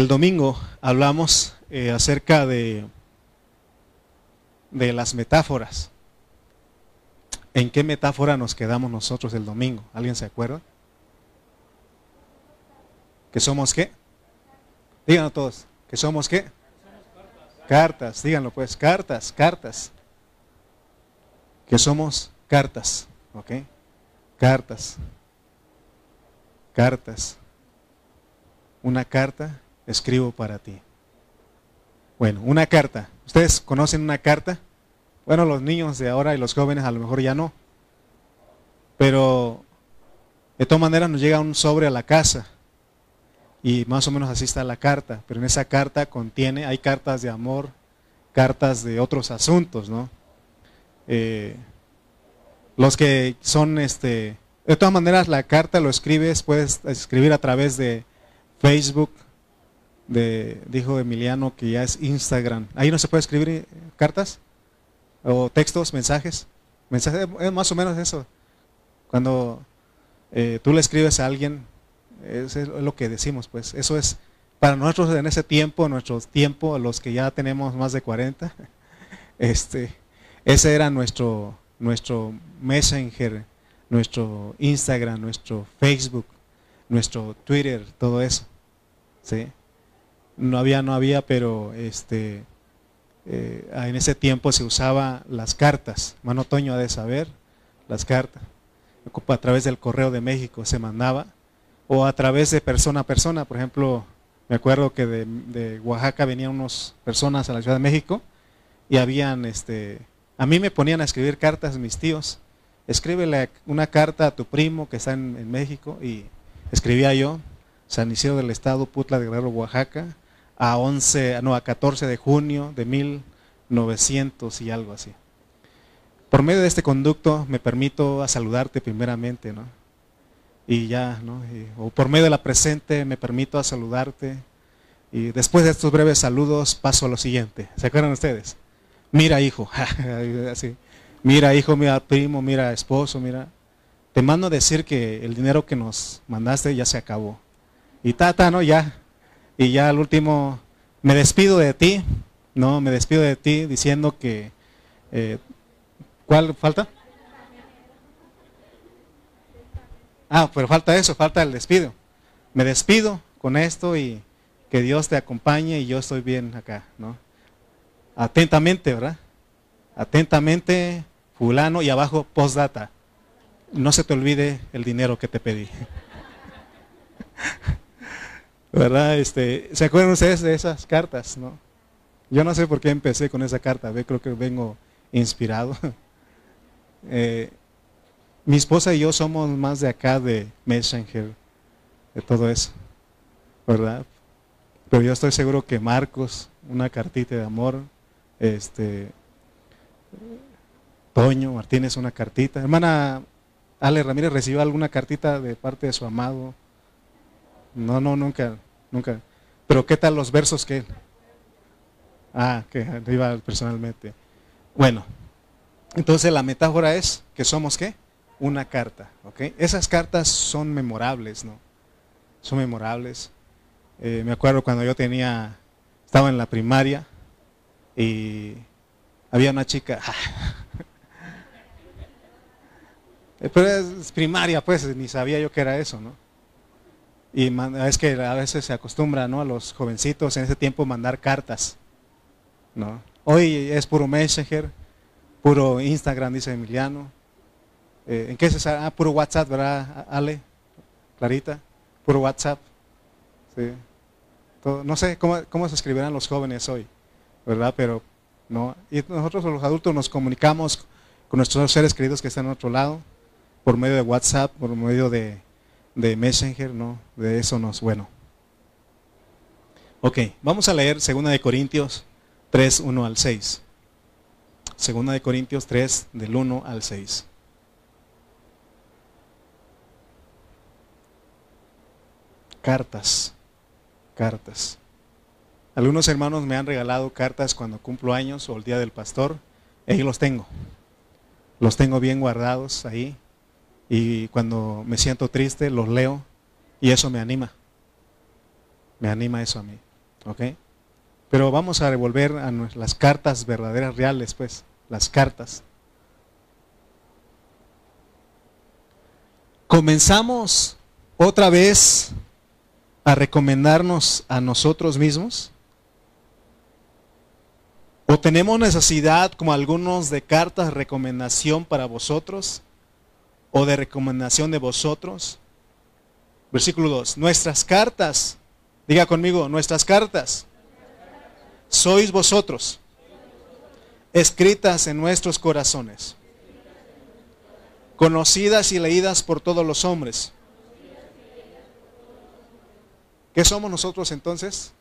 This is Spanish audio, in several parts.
El domingo hablamos eh, acerca de, de las metáforas. ¿En qué metáfora nos quedamos nosotros el domingo? ¿Alguien se acuerda? ¿Que somos qué? Díganlo todos. ¿Que somos qué? Cartas, díganlo pues, cartas, cartas. Que somos cartas, ¿ok? Cartas. Cartas. Una carta escribo para ti. Bueno, una carta. ¿Ustedes conocen una carta? Bueno, los niños de ahora y los jóvenes a lo mejor ya no. Pero de todas maneras nos llega un sobre a la casa y más o menos así está la carta, pero en esa carta contiene, hay cartas de amor, cartas de otros asuntos, ¿no? Eh, los que son, este, de todas maneras la carta lo escribes, puedes escribir a través de Facebook, de, dijo Emiliano que ya es Instagram. Ahí no se puede escribir eh, cartas o textos, mensajes. Mensajes, es más o menos eso. Cuando eh, tú le escribes a alguien, es, es, lo que decimos, pues. Eso es para nosotros en ese tiempo, nuestro tiempo, los que ya tenemos más de 40, este, ese era nuestro, nuestro Messenger, nuestro Instagram, nuestro Facebook, nuestro Twitter, todo eso. ¿sí? No había, no había, pero este, eh, en ese tiempo se usaba las cartas. Mano Toño ha de saber, las cartas. A través del correo de México se mandaba o a través de persona a persona. Por ejemplo, me acuerdo que de, Oaxaca venían unas personas a la Ciudad de México y habían, este, a mí me ponían a escribir cartas mis tíos. Escríbele una carta a tu primo que está en, en México y escribía yo, San Isidro del Estado, Putla de Guerrero, Oaxaca, a 11, no, a 14 de junio de 1900 y algo así. Por medio de este conducto me permito a saludarte primeramente, ¿no? y ya, ¿no? o por medio de la presente me permito a saludarte. Y después de estos breves saludos paso a lo siguiente. ¿Se acuerdan ustedes? Mira, hijo. Así. Mira, hijo, mira, primo, mira, esposo, mira. Te mando a decir que el dinero que nos mandaste ya se acabó. Y tata, ¿no? Ya. Y ya al último, me despido de ti, ¿no? Me despido de ti diciendo que... Eh, ¿Cuál falta? Ah, pero falta eso, falta el despido. Me despido con esto y que Dios te acompañe y yo estoy bien acá, ¿no? Atentamente, ¿verdad? Atentamente, fulano y abajo postdata. No se te olvide el dinero que te pedí. ¿Verdad? Este, ¿Se acuerdan ustedes de esas cartas, no? Yo no sé por qué empecé con esa carta, creo que vengo inspirado. Eh, mi esposa y yo somos más de acá de Messenger, de todo eso, ¿verdad? Pero yo estoy seguro que Marcos, una cartita de amor, este, Toño Martínez, una cartita. Hermana Ale Ramírez recibió alguna cartita de parte de su amado. No, no, nunca, nunca. Pero ¿qué tal los versos que Ah, que iba personalmente. Bueno, entonces la metáfora es que somos qué? una carta. ¿ok? Esas cartas son memorables, ¿no? Son memorables. Eh, me acuerdo cuando yo tenía, estaba en la primaria y había una chica, pero es primaria, pues ni sabía yo que era eso, ¿no? Y es que a veces se acostumbra, ¿no? A los jovencitos en ese tiempo mandar cartas, ¿no? Hoy es puro Messenger, puro Instagram, dice Emiliano, eh, ¿En qué es esa? Ah, puro WhatsApp, ¿verdad, Ale? Clarita, puro WhatsApp. Sí. no sé cómo, cómo se escribirán los jóvenes hoy, ¿verdad? Pero no. Y nosotros los adultos nos comunicamos con nuestros seres queridos que están en otro lado, por medio de WhatsApp, por medio de, de Messenger, ¿no? De eso nos, bueno. Ok, vamos a leer 2 de Corintios 3, 1 al 6. 2 de Corintios 3, del 1 al 6. cartas, cartas. Algunos hermanos me han regalado cartas cuando cumplo años o el día del pastor, ahí los tengo. Los tengo bien guardados ahí y cuando me siento triste los leo y eso me anima. Me anima eso a mí. ¿Ok? Pero vamos a revolver a las cartas verdaderas, reales, pues, las cartas. Comenzamos otra vez a recomendarnos a nosotros mismos. ¿O tenemos necesidad, como algunos, de cartas recomendación para vosotros? ¿O de recomendación de vosotros? Versículo 2. Nuestras cartas, diga conmigo, nuestras cartas sois vosotros, escritas en nuestros corazones, conocidas y leídas por todos los hombres. ¿Qué somos nosotros entonces?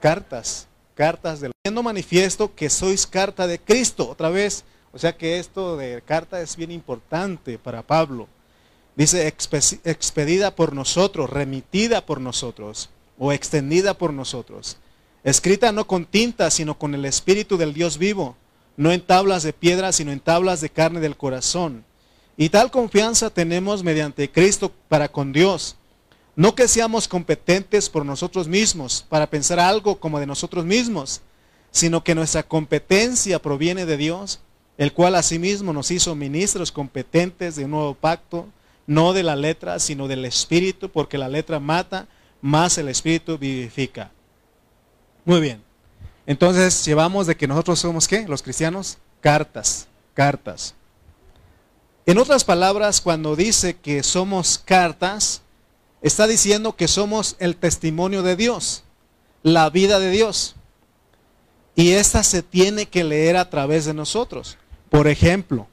Cartas, cartas del siendo manifiesto que sois carta de Cristo, otra vez, o sea que esto de carta es bien importante para Pablo. Dice expedida por nosotros, remitida por nosotros o extendida por nosotros escrita no con tinta, sino con el Espíritu del Dios vivo, no en tablas de piedra, sino en tablas de carne del corazón. Y tal confianza tenemos mediante Cristo para con Dios. No que seamos competentes por nosotros mismos, para pensar algo como de nosotros mismos, sino que nuestra competencia proviene de Dios, el cual asimismo nos hizo ministros competentes de un nuevo pacto, no de la letra, sino del Espíritu, porque la letra mata, más el Espíritu vivifica. Muy bien. Entonces llevamos de que nosotros somos qué? Los cristianos, cartas, cartas. En otras palabras, cuando dice que somos cartas, está diciendo que somos el testimonio de Dios, la vida de Dios. Y esta se tiene que leer a través de nosotros. Por ejemplo,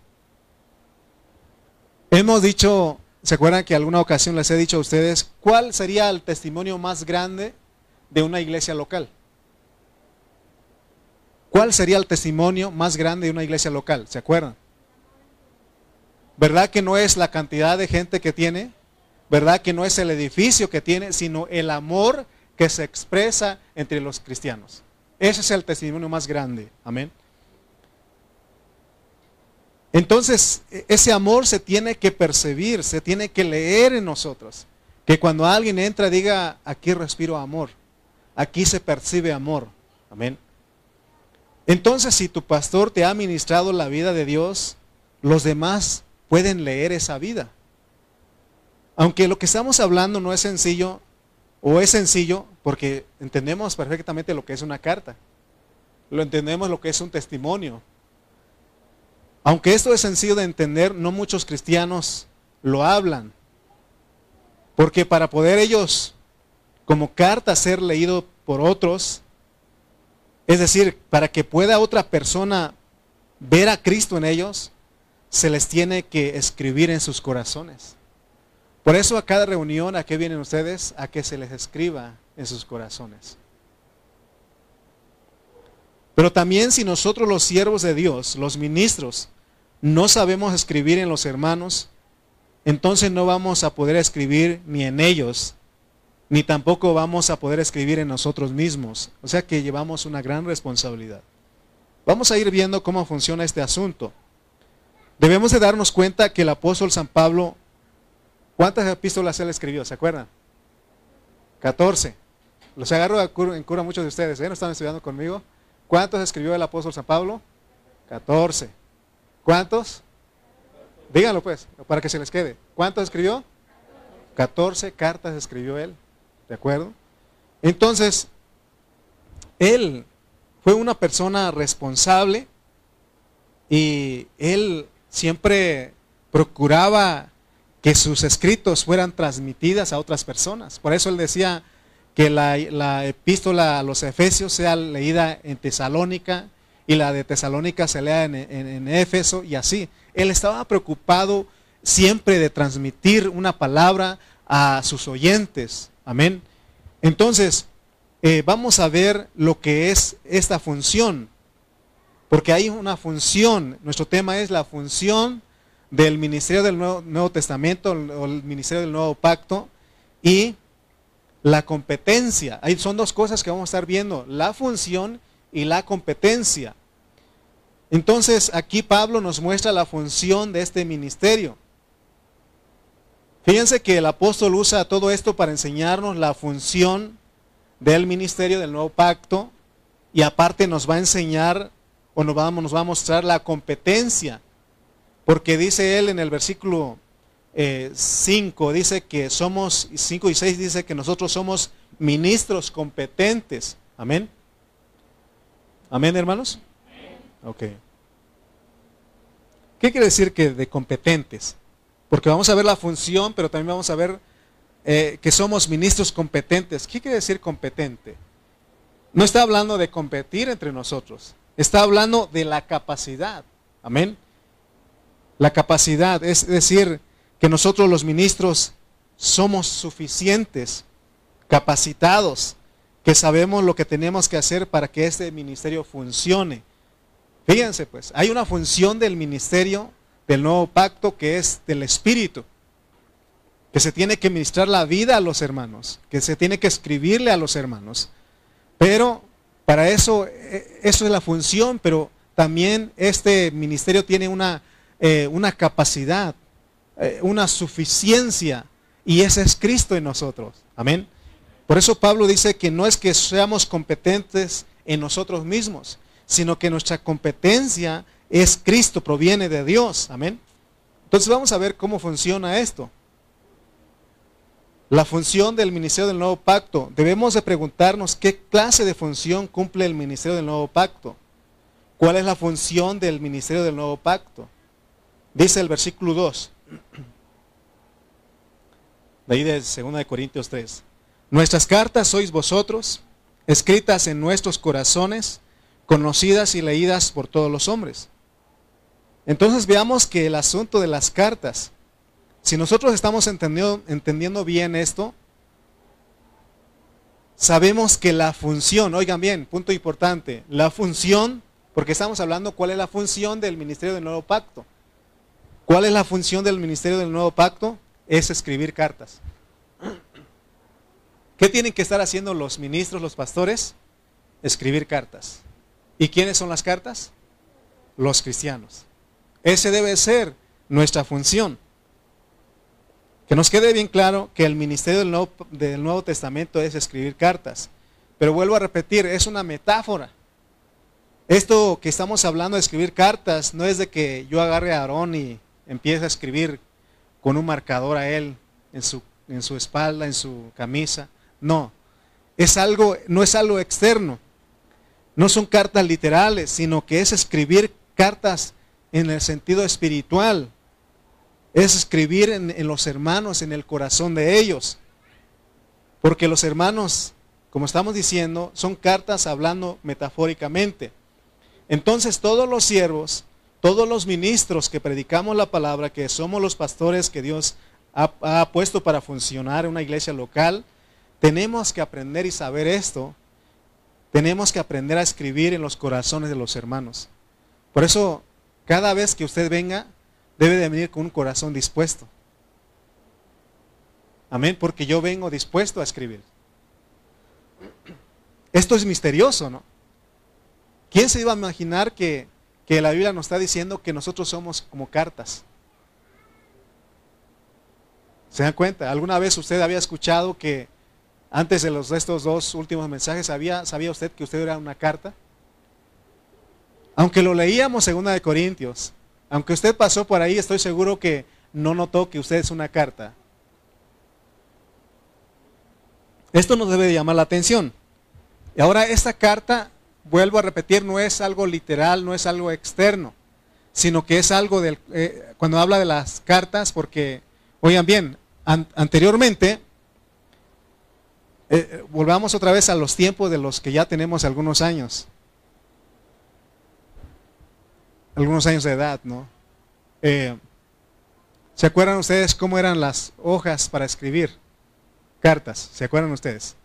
hemos dicho, ¿se acuerdan que alguna ocasión les he dicho a ustedes cuál sería el testimonio más grande de una iglesia local? ¿Cuál sería el testimonio más grande de una iglesia local? ¿Se acuerdan? ¿Verdad que no es la cantidad de gente que tiene? ¿Verdad que no es el edificio que tiene, sino el amor que se expresa entre los cristianos? Ese es el testimonio más grande. Amén. Entonces, e-, ese amor se tiene que percibir, se tiene que leer en nosotros. Que cuando alguien entra diga, aquí respiro amor, aquí se percibe amor. Amén. Entonces, si tu pastor te ha ministrado la vida de Dios, los demás pueden leer esa vida. Aunque lo que estamos hablando no es sencillo, o es sencillo porque entendemos perfectamente lo que es una carta. Lo entendemos lo que es un testimonio. Aunque esto es sencillo de entender, no muchos cristianos lo hablan. Porque para poder ellos, como carta, ser leído por otros, es decir, para que pueda otra persona ver a Cristo en ellos, se les tiene que escribir en sus corazones. Por eso a cada reunión, ¿a qué vienen ustedes? A que se les escriba en sus corazones. Pero también si nosotros los siervos de Dios, los ministros, no sabemos escribir en los hermanos, entonces no vamos a poder escribir ni en ellos, ni tampoco vamos a poder escribir en nosotros mismos. O sea que llevamos una gran responsabilidad. Vamos a ir viendo cómo funciona este asunto. Debemos de darnos cuenta que el apóstol San Pablo, ¿cuántas epístolas él escribió? ¿Se acuerdan? 14. Los agarro en cura muchos de ustedes, ¿eh? ¿No están estudiando conmigo? ¿Cuántos escribió el apóstol San Pablo? 14. ¿Cuántos? Díganlo pues, para que se les quede. ¿Cuántos escribió? 14 cartas escribió él. ¿De acuerdo? Entonces, él fue una persona responsable y él siempre procuraba que sus escritos fueran transmitidas a otras personas. Por eso él decía que la, epístola a los Efesios sea leída en Tesalónica y la de Tesalónica se lea en, en Éfeso y así. Él estaba preocupado siempre de transmitir una palabra a sus oyentes. Amén. Entonces, eh, vamos a ver lo que es esta función. Porque hay una función, nuestro tema es la función del ministerio del Nuevo, Testamento o el ministerio del Nuevo Pacto y la competencia. Ahí son dos cosas que vamos a estar viendo, la función y la competencia. Entonces aquí Pablo nos muestra la función de este ministerio. Fíjense que el apóstol usa todo esto para enseñarnos la función del ministerio del nuevo pacto y aparte nos va a enseñar o nos va, nos va a mostrar la competencia. Porque dice él en el versículo 5, eh, dice que somos, 5 y 6 dice que nosotros somos ministros competentes. Amén. Amén, hermanos. Ok. ¿Qué quiere decir que de competentes? Porque vamos a ver la función, pero también vamos a ver eh, que somos ministros competentes. ¿Qué quiere decir competente? No está hablando de competir entre nosotros, está hablando de la capacidad. Amén. La capacidad, es decir, que nosotros los ministros somos suficientes, capacitados, que sabemos lo que tenemos que hacer para que este ministerio funcione. Fíjense pues, hay una función del ministerio del nuevo pacto que es del Espíritu, que se tiene que ministrar la vida a los hermanos, que se tiene que escribirle a los hermanos. Pero para eso, e, eso es la función, pero también este ministerio tiene una, eh, una capacidad, eh, una suficiencia, y ese es Cristo en nosotros. Amén. Por eso Pablo dice que no es que seamos competentes en nosotros mismos, sino que nuestra competencia es Cristo, proviene de Dios. Amén. Entonces vamos a ver cómo funciona esto. La función del ministerio del nuevo pacto. Debemos de preguntarnos qué clase de función cumple el ministerio del nuevo pacto. ¿Cuál es la función del ministerio del nuevo pacto? Dice el versículo 2. De ahí de 2 Corintios 3. Nuestras cartas sois vosotros, escritas en nuestros corazones, conocidas y leídas por todos los hombres. Entonces veamos que el asunto de las cartas, si nosotros estamos entendiendo, entendiendo bien esto, sabemos que la función, oigan bien, punto importante, la función, porque estamos hablando cuál es la función del Ministerio del Nuevo Pacto. ¿Cuál es la función del Ministerio del Nuevo Pacto? Es escribir cartas. ¿Qué tienen que estar haciendo los ministros, los pastores? Escribir cartas. ¿Y quiénes son las cartas? Los cristianos. Ese debe ser nuestra función. Que nos quede bien claro que el ministerio del Nuevo, del Nuevo Testamento es escribir cartas. Pero vuelvo a repetir, es una metáfora. Esto que estamos hablando de escribir cartas no es de que yo agarre a Aarón y empiece a escribir con un marcador a él en su, en su espalda, en su camisa. No, es algo, no es algo externo. No son cartas literales, sino que es escribir cartas en el sentido espiritual. Es escribir en, los hermanos, en el corazón de ellos. Porque los hermanos, como estamos diciendo, son cartas hablando metafóricamente. Entonces todos los siervos, todos los ministros que predicamos la palabra, que somos los pastores que Dios ha, puesto para funcionar en una iglesia local, tenemos que aprender y saber esto tenemos que aprender a escribir en los corazones de los hermanos. Por eso, cada vez que usted venga, debe de venir con un corazón dispuesto. Amén, porque yo vengo dispuesto a escribir. Esto es misterioso, ¿no? ¿Quién se iba a imaginar que, que la Biblia nos está diciendo que nosotros somos como cartas? ¿Se dan cuenta? ¿Alguna vez usted había escuchado que antes de, los, estos dos últimos mensajes, ¿sabía, ¿sabía usted que usted era una carta? Aunque lo leíamos en una de Corintios, aunque usted pasó por ahí, estoy seguro que no notó que usted es una carta. Esto nos debe llamar la atención. Y ahora esta carta, vuelvo a repetir, no es algo literal, no es algo externo, sino que es algo del, eh, cuando habla de las cartas, porque, oigan bien, anteriormente eh, volvamos otra vez a los tiempos de los que ya tenemos algunos años. Algunos años de edad, ¿no? Eh, ¿Se acuerdan ustedes cómo eran las hojas para escribir cartas? ¿Se acuerdan ustedes?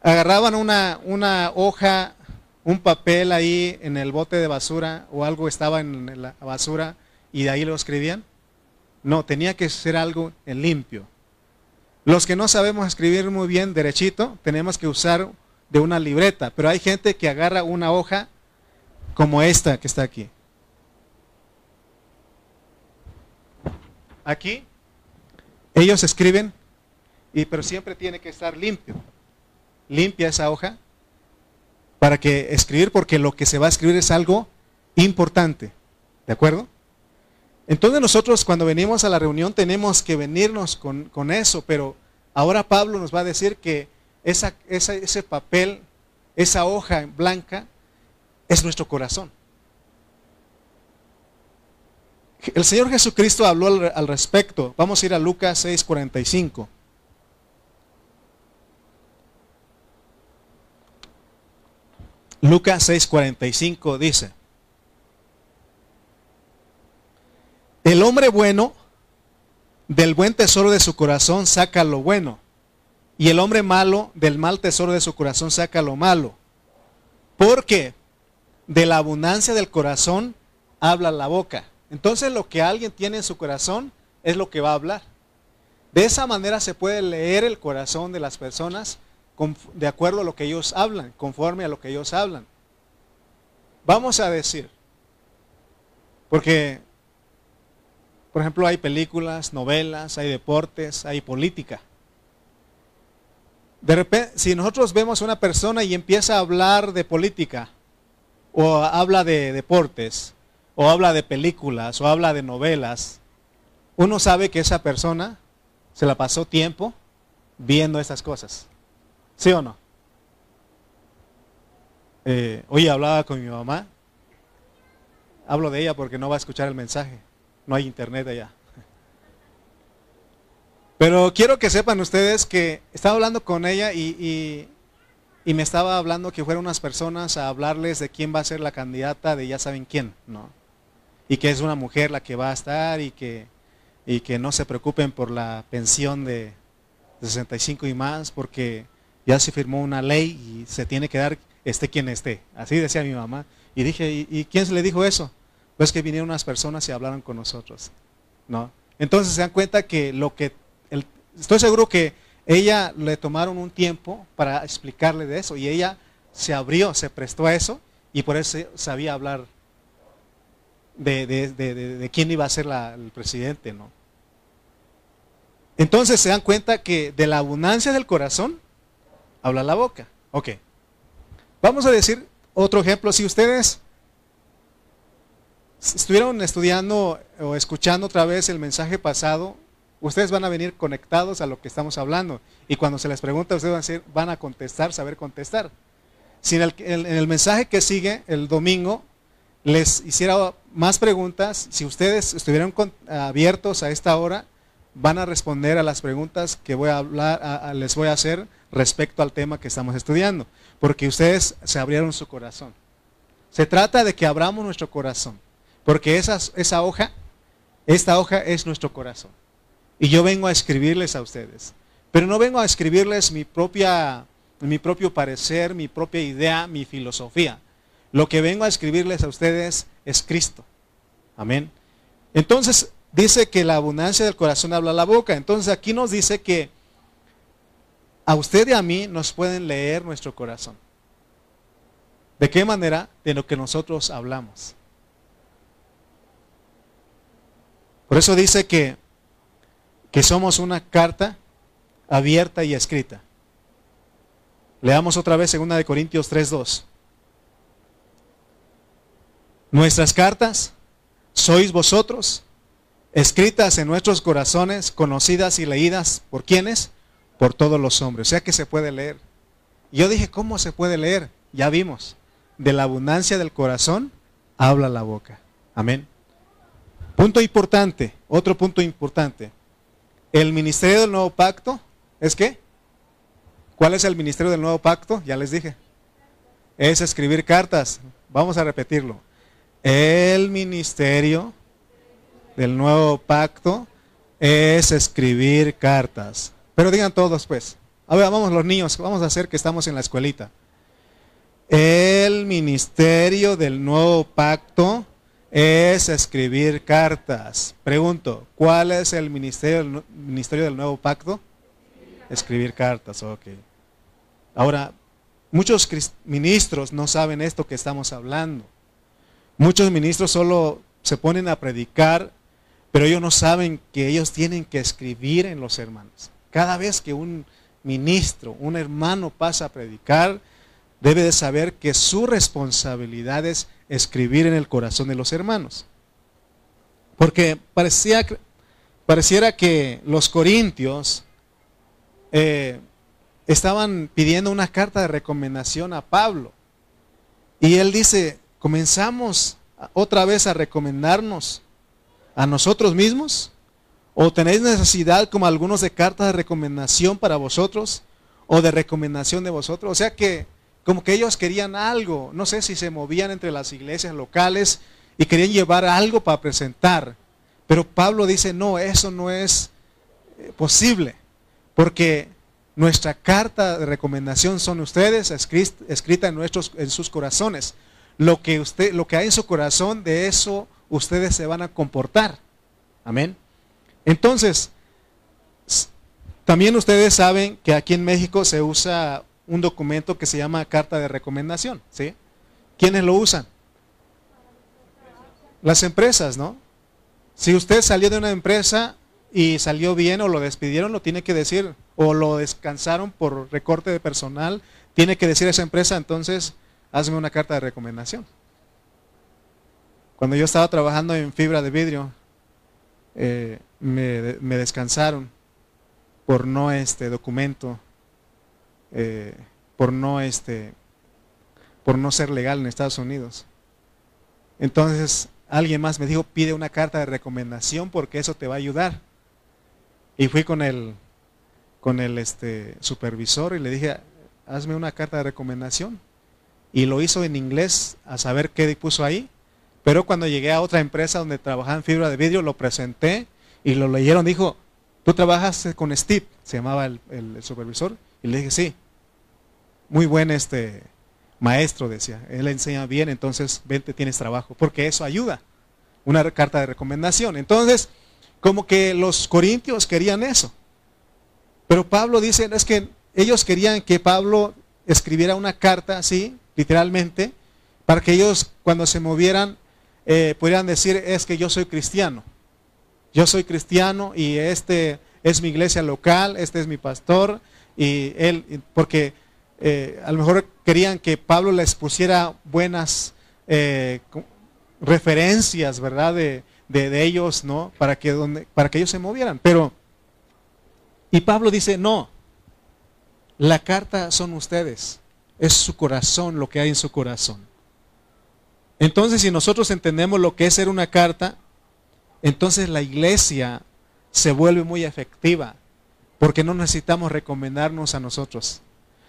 Agarraban una, una hoja, un papel ahí en el bote de basura o algo estaba en la basura y de ahí lo escribían. No, tenía que ser algo en limpio. Los que no sabemos escribir muy bien derechito, tenemos que usar de una libreta, pero hay gente que agarra una hoja como esta que está aquí. Aquí ellos escriben, y, pero siempre tiene que estar limpio. limpia esa hoja para que escribir, porque lo que se va a escribir es algo importante. ¿De acuerdo? Entonces nosotros cuando venimos a la reunión tenemos que venirnos con, eso, pero ahora Pablo nos va a decir que esa, ese papel, esa hoja blanca, es nuestro corazón. El Señor Jesucristo habló al, respecto. Vamos a ir a Lucas 6:45. Lucas 6:45 dice, el hombre bueno del buen tesoro de su corazón saca lo bueno, y el hombre malo del mal tesoro de su corazón saca lo malo. Porque de la abundancia del corazón habla la boca. Entonces lo que alguien tiene en su corazón es lo que va a hablar. De esa manera se puede leer el corazón de las personas de acuerdo a lo que ellos hablan, conforme a lo que ellos hablan. Vamos a decir, porque, por ejemplo, hay películas, novelas, hay deportes, hay política. De repente, si nosotros vemos a una persona y empieza a hablar de política, o habla de deportes, o habla de películas, o habla de novelas, uno sabe que esa persona se la pasó tiempo viendo esas cosas. ¿Sí o no? Eh, hoy hablaba con mi mamá. Hablo de ella porque no va a escuchar el mensaje. No hay internet allá. Pero quiero que sepan ustedes que estaba hablando con ella y, y me estaba hablando que fueran unas personas a hablarles de quién va a ser la candidata de ya saben quién, ¿no? y que es una mujer la que va a estar y que, y que no se preocupen por la pensión de 65 y más, porque ya se firmó una ley y se tiene que dar esté quien esté. Así decía mi mamá. Y dije, ¿y, quién se le dijo eso? Pues que vinieron unas personas y hablaron con nosotros. ¿no? Entonces se dan cuenta que lo que, estoy seguro que ella le tomaron un tiempo para explicarle de eso y ella se abrió, se prestó a eso y por eso sabía hablar de, quién iba a ser el presidente, ¿no? Entonces se dan cuenta que de la abundancia del corazón habla la boca. Ok. Vamos a decir otro ejemplo. Si ustedes estuvieron estudiando o escuchando otra vez el mensaje pasado, ustedes van a venir conectados a lo que estamos hablando. Y cuando se les pregunta, ustedes van a, contestar, saber contestar. Si en el mensaje que sigue, el domingo, les hiciera más preguntas, si ustedes estuvieran abiertos a esta hora, van a responder a las preguntas que voy a hablar, les voy a hacer respecto al tema que estamos estudiando, porque ustedes se abrieron su corazón. Se trata de que abramos nuestro corazón, porque esa, esa hoja, esta hoja es nuestro corazón. Y yo vengo a escribirles a ustedes, pero no vengo a escribirles mi propia mi propio parecer, mi propia idea, mi filosofía. Lo que vengo a escribirles a ustedes es Cristo. Amén. Entonces, dice que la abundancia del corazón habla la boca. Entonces, aquí nos dice que a usted y a mí nos pueden leer nuestro corazón. ¿De qué manera? De lo que nosotros hablamos. Por eso dice que, que somos una carta abierta y escrita. Leamos otra vez 2 de Corintios 3.2. Nuestras cartas sois vosotros, escritas en nuestros corazones, conocidas y leídas por quienes? Por todos los hombres. O sea que se puede leer. yo dije, ¿cómo se puede leer? Ya vimos. De la abundancia del corazón habla la boca. Amén. Punto importante, otro punto importante. El ministerio del nuevo pacto es qué? ¿Cuál es el ministerio del nuevo pacto? Ya les dije. Es escribir cartas. Vamos a repetirlo. El ministerio del nuevo pacto es escribir cartas. Pero digan todos pues. A vamos los niños, vamos a hacer que estamos en la escuelita. El ministerio del nuevo pacto es escribir cartas. Pregunto, ¿cuál es el ministerio, ministerio del nuevo pacto? Escribir cartas, ok. Ahora, muchos ministros no saben esto que estamos hablando. Muchos ministros solo se ponen a predicar, pero ellos no saben que ellos tienen que escribir en los hermanos. Cada vez que un ministro, un hermano pasa a predicar, debe de saber que su responsabilidad es escribir en el corazón de los hermanos. Porque parecía, pareciera que los corintios eh, estaban pidiendo una carta de recomendación a Pablo. Y él dice, comenzamos otra vez a recomendarnos a nosotros mismos. ¿O tenéis necesidad como algunos de cartas de recomendación para vosotros? ¿O de recomendación de vosotros? O sea que como que ellos querían algo, no sé si se movían entre las iglesias locales y querían llevar algo para presentar. Pero Pablo dice, no, eso no es eh, posible, porque nuestra carta de recomendación son ustedes, escrita en, nuestros, en sus corazones. Lo que, usted, lo que hay en su corazón, de eso ustedes se van a comportar. Amén. Entonces, también ustedes saben que aquí en México se usa un documento que se llama carta de recomendación, ¿sí? ¿Quiénes lo usan? Las empresas, ¿no? Si usted salió de una empresa y salió bien o lo despidieron, lo tiene que decir, o lo descansaron por recorte de personal, tiene que decir a esa empresa, entonces, hazme una carta de recomendación. Cuando yo estaba trabajando en fibra de vidrio, eh, me, descansaron por no este documento eh, por no este por no ser legal en Estados Unidos. Entonces alguien más me dijo, pide una carta de recomendación porque eso te va a ayudar. Y fui con el, con el este, supervisor y le dije, hazme una carta de recomendación. Y lo hizo en inglés a saber qué puso ahí. Pero cuando llegué a otra empresa donde trabajaba en fibra de vidrio, lo presenté y lo leyeron. Dijo, tú trabajas con Steve, se llamaba el supervisor. Y le dije, sí, muy buen este maestro, decía. Él enseña bien, entonces vente, tienes trabajo, porque eso ayuda. Una carta de recomendación. Entonces, como que los corintios querían eso. Pero Pablo dice, es que ellos querían que Pablo escribiera una carta así, literalmente, para que ellos cuando se movieran eh, decir, es que yo soy cristiano. Yo soy cristiano y este es mi iglesia local, este es mi pastor, y él, porque eh, a lo mejor querían que Pablo les pusiera buenas eh, referencias, ¿verdad? De, ellos, ¿no? Para que, donde, para que ellos se movieran. Pero, y Pablo dice, no, la carta son ustedes, es su corazón, lo que hay en su corazón. Entonces, si nosotros entendemos lo que es ser una carta, entonces la iglesia se vuelve muy efectiva, porque no necesitamos recomendarnos a nosotros.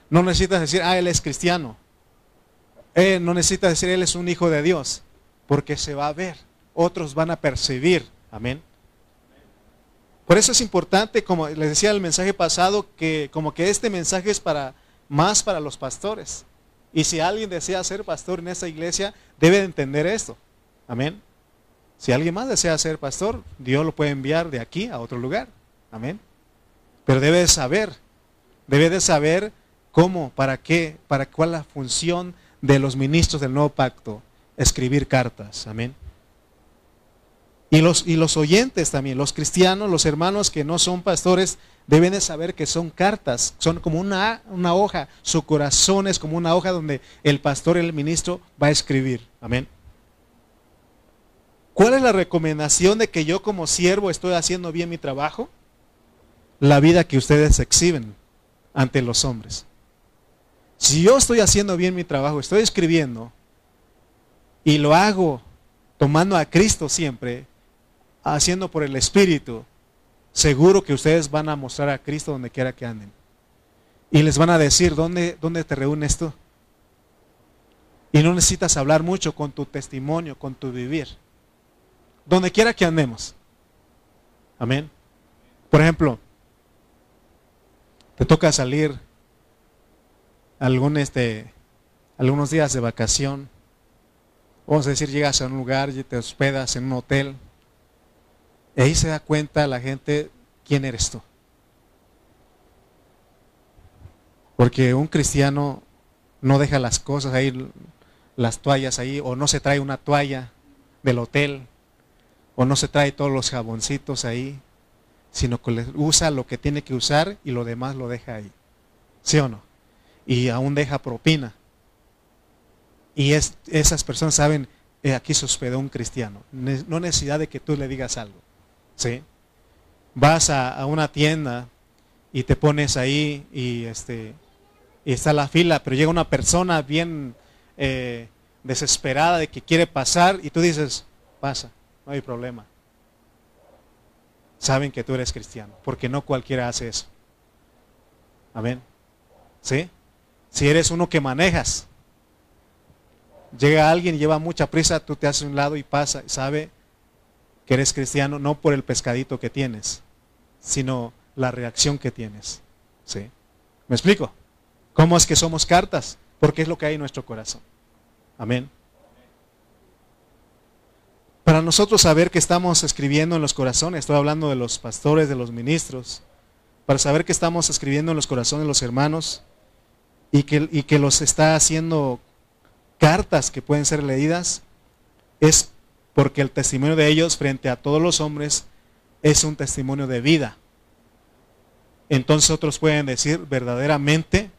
No necesitas decir, ah, él es cristiano. Eh, no necesitas decir, él es un hijo de Dios, porque se va a ver. Otros van a percibir. Amén. Por eso es importante, como les decía el mensaje pasado, que como que este mensaje es para más para los pastores. Y si alguien desea ser pastor en esta iglesia, debe de entender esto. Amén. Si alguien más desea ser pastor, Dios lo puede enviar de aquí a otro lugar. Amén. Pero debe de saber, debe de saber ¿Cómo? ¿Para qué? ¿Para cuál la función de los ministros del nuevo pacto? Escribir cartas. Amén. Y los, y los oyentes también, los cristianos, los hermanos que no son pastores, deben de saber que son cartas, son como una, una hoja, su corazón es como una hoja donde el pastor el ministro va a escribir. Amén. ¿Cuál es la recomendación de que yo como siervo estoy haciendo bien mi trabajo? La vida que ustedes exhiben ante los hombres. Si yo estoy haciendo bien mi trabajo, estoy escribiendo y lo hago tomando a Cristo siempre, haciendo por el Espíritu, seguro que ustedes van a mostrar a Cristo donde quiera que anden. Y les van a decir, ¿dónde, dónde te reúnes tú? Y no necesitas hablar mucho con tu testimonio, con tu vivir. Donde quiera que andemos. Amén. Por ejemplo, te toca salir algún este, algunos días de vacación. Vamos a decir, llegas a un lugar y te hospedas en un hotel. Y ahí se da cuenta la gente quién eres tú. Porque un cristiano no deja las cosas ahí, las toallas ahí, o no se trae una toalla del hotel, o no se trae todos los jaboncitos ahí, sino que usa lo que tiene que usar y lo demás lo deja ahí. ¿Sí o no? Y aún deja propina. Y es, esas personas saben, eh, aquí se hospedó un cristiano. No necesidad de que tú le digas algo. ¿Sí? Vas a, una tienda y te pones ahí y, este, y está la fila, pero llega una persona bien eh, desesperada de que quiere pasar y tú dices, pasa, no hay problema. Saben que tú eres cristiano, porque no cualquiera hace eso. Amén. ¿Sí? Si eres uno que manejas, llega alguien y lleva mucha prisa, tú te haces un lado y pasa, sabe que eres cristiano no por el pescadito que tienes, sino la reacción que tienes. ¿Sí? ¿Me explico? ¿Cómo es que somos cartas? Porque es lo que hay en nuestro corazón. Amén. Para nosotros saber que estamos escribiendo en los corazones, estoy hablando de los pastores, de los ministros, para saber que estamos escribiendo en los corazones de los hermanos y que, y que los está haciendo cartas que pueden ser leídas, es porque el testimonio de ellos frente a todos los hombres es un testimonio de vida. Entonces otros pueden decir verdaderamente,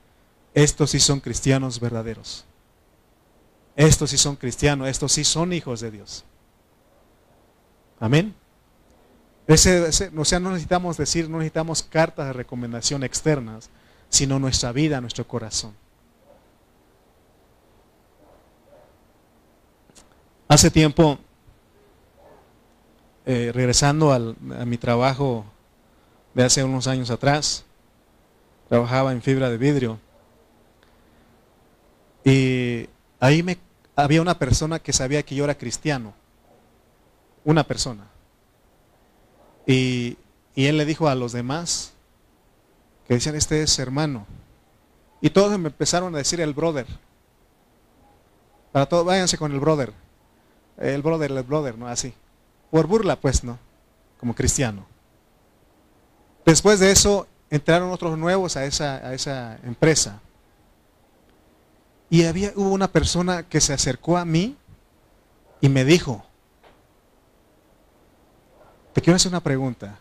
estos sí son cristianos verdaderos. Estos sí son cristianos, estos sí son hijos de Dios. Amén. Ese, o sea, no necesitamos decir, no necesitamos cartas de recomendación externas, sino nuestra vida, nuestro corazón. Hace tiempo, eh, regresando a mi trabajo de hace unos años atrás, trabajaba en fibra de vidrio. Y ahí me, había una persona que sabía que yo era cristiano. Una persona. Y, y él le dijo a los demás que decían, este es hermano. Y todos me empezaron a decir el brother. Para todos, váyanse con el brother el brother, el brother, ¿no? Así. Por burla, pues, ¿no? Como cristiano. Después de eso, entraron otros nuevos a esa, a esa empresa. Y había, hubo una persona que se acercó a mí y me dijo, te quiero hacer una pregunta.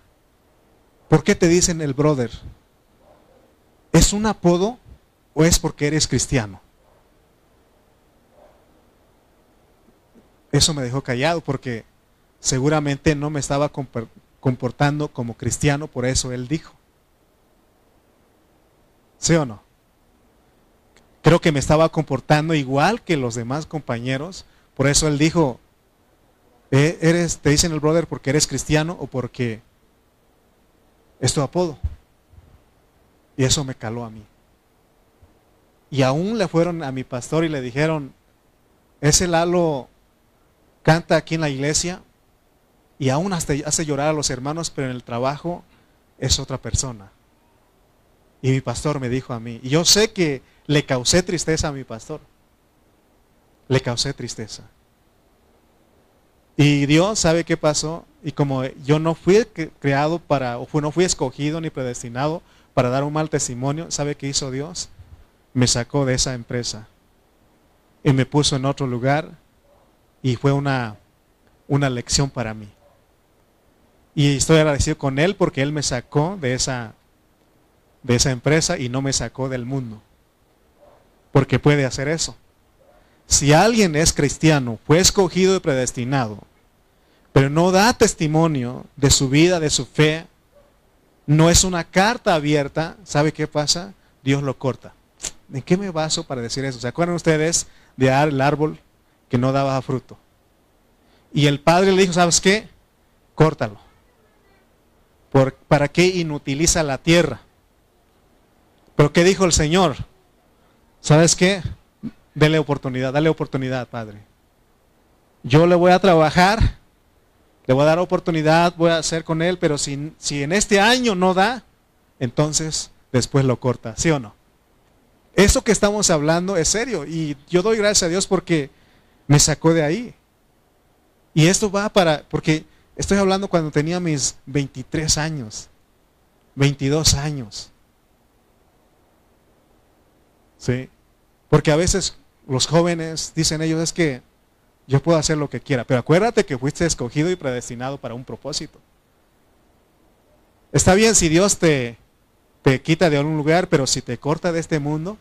¿Por qué te dicen el brother? ¿Es un apodo o es porque eres cristiano? Eso me dejó callado porque seguramente no me estaba comportando como cristiano, por eso él dijo. ¿Sí o no? Creo que me estaba comportando igual que los demás compañeros, por eso él dijo, eh, eres, te dicen el brother porque eres cristiano o porque es tu apodo. Y eso me caló a mí. Y aún le fueron a mi pastor y le dijeron, ese Lalo canta aquí en la iglesia y aún hasta hace llorar a los hermanos, pero en el trabajo es otra persona. Y mi pastor me dijo a mí, y yo sé que le causé tristeza a mi pastor, le causé tristeza. Y Dios sabe qué pasó, y como yo no fui creado para, o no fui escogido ni predestinado para dar un mal testimonio, ¿sabe qué hizo Dios? Me sacó de esa empresa y me puso en otro lugar y fue una, una lección para mí. Y estoy agradecido con Él porque Él me sacó de esa, de esa empresa y no me sacó del mundo. Porque puede hacer eso. Si alguien es cristiano, fue escogido y predestinado, pero no da testimonio de su vida, de su fe, no es una carta abierta, ¿sabe qué pasa? Dios lo corta. ¿En qué me baso para decir eso? ¿Se acuerdan ustedes de el árbol que no daba fruto. Y el padre le dijo, ¿sabes qué? Córtalo. ¿Para qué inutiliza la tierra? Pero ¿qué dijo el Señor? ¿Sabes qué? Dele oportunidad, dale oportunidad, Padre. Yo le voy a trabajar, le voy a dar oportunidad, voy a hacer con él, pero si, si en este año no da, entonces después lo corta, ¿sí o no? Eso que estamos hablando es serio y yo doy gracias a Dios porque me sacó de ahí. Y esto va para, porque estoy hablando cuando tenía mis 23 años, 22 años. ¿Sí? Porque a veces los jóvenes dicen ellos es que yo puedo hacer lo que quiera, pero acuérdate que fuiste escogido y predestinado para un propósito. Está bien si Dios te, te quita de algún lugar, pero si te corta de este mundo,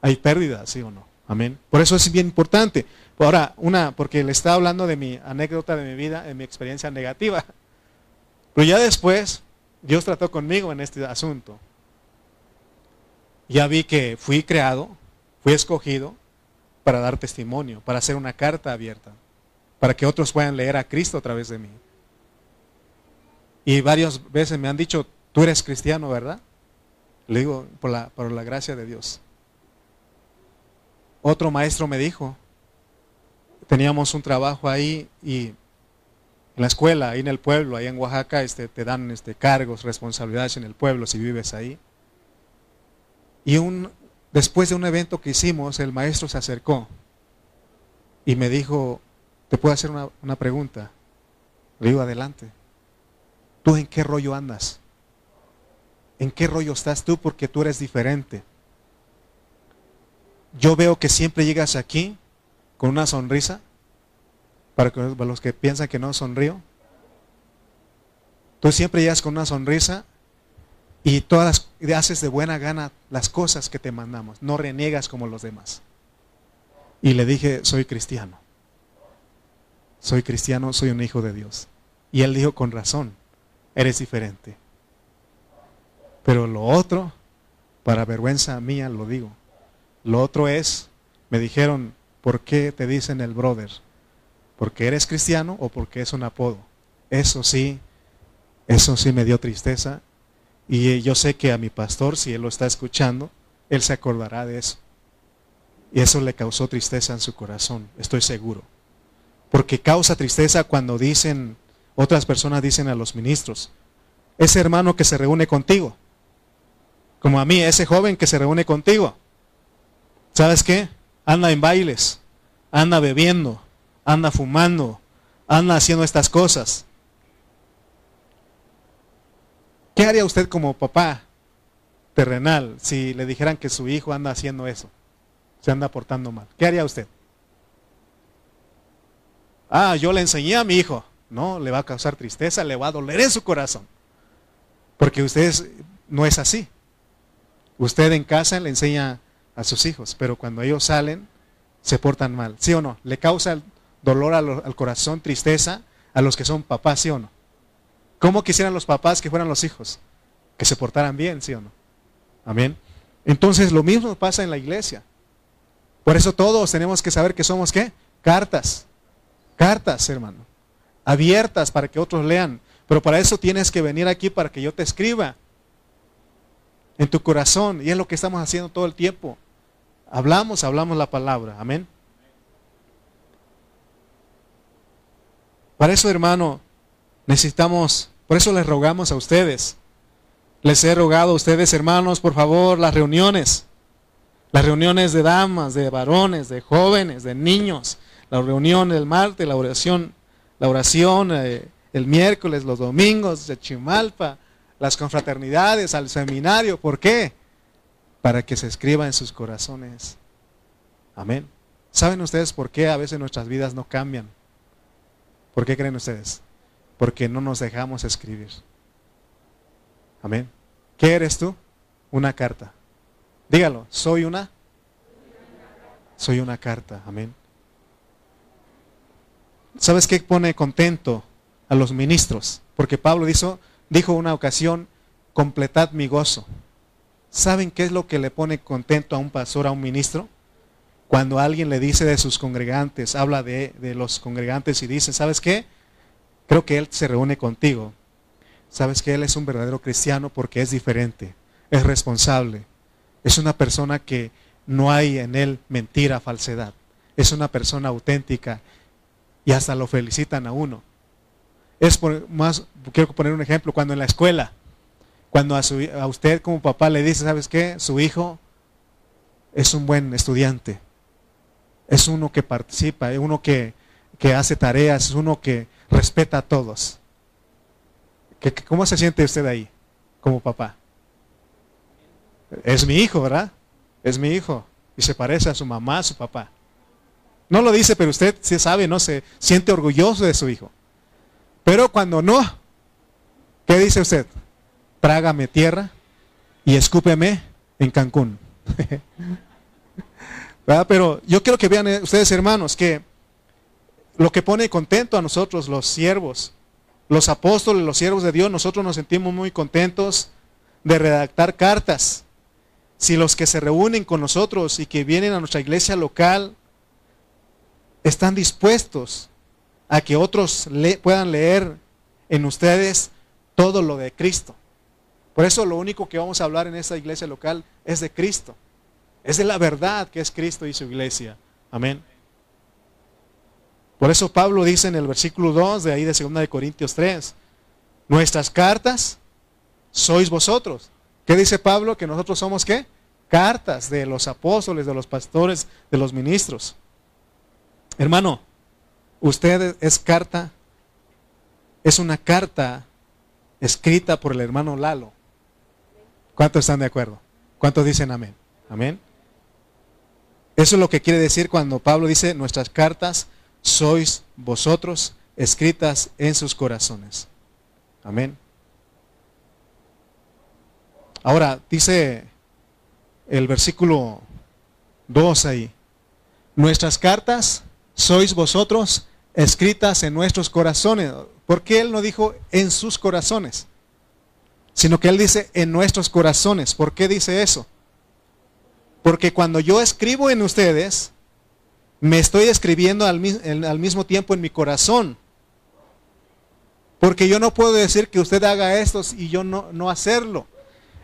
hay pérdida, ¿sí o no? Amén. Por eso es bien importante. Ahora, una, porque le estaba hablando de mi anécdota de mi vida, de mi experiencia negativa. Pero ya después, Dios trató conmigo en este asunto. Ya vi que fui creado, fui escogido para dar testimonio, para hacer una carta abierta, para que otros puedan leer a Cristo a través de mí. Y varias veces me han dicho, tú eres cristiano, ¿verdad? Le digo, por la, por la gracia de Dios. Otro maestro me dijo, teníamos un trabajo ahí y en la escuela, ahí en el pueblo, ahí en Oaxaca, este, te dan este, cargos, responsabilidades en el pueblo si vives ahí. Y un, después de un evento que hicimos, el maestro se acercó y me dijo, ¿te puedo hacer una, una pregunta? Le digo, adelante. ¿Tú en qué rollo andas? ¿En qué rollo estás tú? Porque tú eres diferente. Yo veo que siempre llegas aquí con una sonrisa, para, los que piensan que no sonrío. Tú siempre llegas con una sonrisa y todas las, haces de buena gana las cosas que te mandamos, no reniegas como los demás. Y le dije, soy cristiano. Soy cristiano, soy un hijo de Dios. Y él dijo, con razón, eres diferente. Pero lo otro, para vergüenza mía lo digo, lo otro es, me dijeron, ¿por qué te dicen el brother? ¿Porque eres cristiano o porque es un apodo? Eso sí, eso sí me dio tristeza y yo sé que a mi pastor, si él lo está escuchando, él se acordará de eso. Y eso le causó tristeza en su corazón, estoy seguro. Porque causa tristeza cuando dicen, otras personas dicen a los ministros, ese hermano que se reúne contigo, como a mí, ese joven que se reúne contigo, ¿sabes qué? Anda en bailes, anda bebiendo, anda fumando, anda haciendo estas cosas. ¿Qué haría usted como papá terrenal si le dijeran que su hijo anda haciendo eso? Se anda portando mal. ¿Qué haría usted? Ah, yo le enseñé a mi hijo. No, le va a causar tristeza, le va a doler en su corazón. Porque usted no es así. Usted en casa le enseña a sus hijos, pero cuando ellos salen, se portan mal. ¿Sí o no? Le causa dolor al, corazón, tristeza a los que son papás, ¿sí o no? ¿Cómo quisieran los papás que fueran los hijos? Que se portaran bien, ¿sí o no? Amén. Entonces lo mismo pasa en la iglesia. Por eso todos tenemos que saber que somos qué? Cartas. Cartas, hermano. Abiertas para que otros lean. Pero para eso tienes que venir aquí para que yo te escriba en tu corazón. Y es lo que estamos haciendo todo el tiempo. Hablamos, hablamos la palabra. Amén. Para eso, hermano, necesitamos por eso les rogamos a ustedes. Les he rogado a ustedes, hermanos, por favor, las reuniones. Las reuniones de damas, de varones, de jóvenes, de niños. La reunión el martes, la oración, la oración eh, el miércoles, los domingos de Chimalpa, las confraternidades, al seminario. ¿Por qué? Para que se escriba en sus corazones. Amén. ¿Saben ustedes por qué a veces nuestras vidas no cambian? ¿Por qué creen ustedes? porque no nos dejamos escribir. Amén. ¿Qué eres tú? Una carta. Dígalo, soy una. Soy una carta. Amén. ¿Sabes qué pone contento a los ministros? Porque Pablo dijo, dijo una ocasión, completad mi gozo. ¿Saben qué es lo que le pone contento a un pastor, a un ministro? Cuando alguien le dice de sus congregantes, habla de, de los congregantes y dice, ¿sabes qué? Creo que Él se reúne contigo. Sabes que Él es un verdadero cristiano porque es diferente, es responsable, es una persona que no hay en Él mentira, falsedad. Es una persona auténtica y hasta lo felicitan a uno. Es por, más, quiero poner un ejemplo, cuando en la escuela, cuando a, a usted como papá le dice, ¿sabes qué? Su hijo es un buen estudiante, es uno que participa, es uno que, que hace tareas, es uno que, respeta a todos. ¿Cómo se siente usted ahí como papá? Es mi hijo, ¿verdad? Es mi hijo. Y se parece a su mamá, a su papá. No lo dice, pero usted sí sabe, no se siente orgulloso de su hijo. Pero cuando no, ¿qué dice usted? Trágame tierra y escúpeme en Cancún. Pero yo quiero que vean eh, ustedes, hermanos, que lo que pone contento a nosotros, los siervos, los apóstoles, los siervos de Dios, nosotros nos sentimos muy contentos de redactar cartas. Si los que se reúnen con nosotros y que vienen a nuestra iglesia local están dispuestos a que otros puedan leer en ustedes todo lo de Cristo. Por eso lo único que vamos a hablar en esta iglesia local es de Cristo. Es de la verdad que es Cristo y su iglesia. Amén. Por eso Pablo dice en el versículo 2 de ahí de 2 de Corintios 3, nuestras cartas sois vosotros. ¿Qué dice Pablo? Que nosotros somos qué? Cartas de los apóstoles, de los pastores, de los ministros. Hermano, usted es carta, es una carta escrita por el hermano Lalo. ¿Cuántos están de acuerdo? ¿Cuántos dicen amén? Amén. Eso es lo que quiere decir cuando Pablo dice, nuestras cartas sois vosotros escritas en sus corazones. Amén. Ahora, dice el versículo 2 ahí, nuestras cartas sois vosotros escritas en nuestros corazones. ¿Por qué él no dijo en sus corazones? Sino que él dice en nuestros corazones. ¿Por qué dice eso? Porque cuando yo escribo en ustedes, me estoy escribiendo al, mismo tiempo en mi corazón. Porque yo no puedo decir que usted haga esto y yo no, no hacerlo.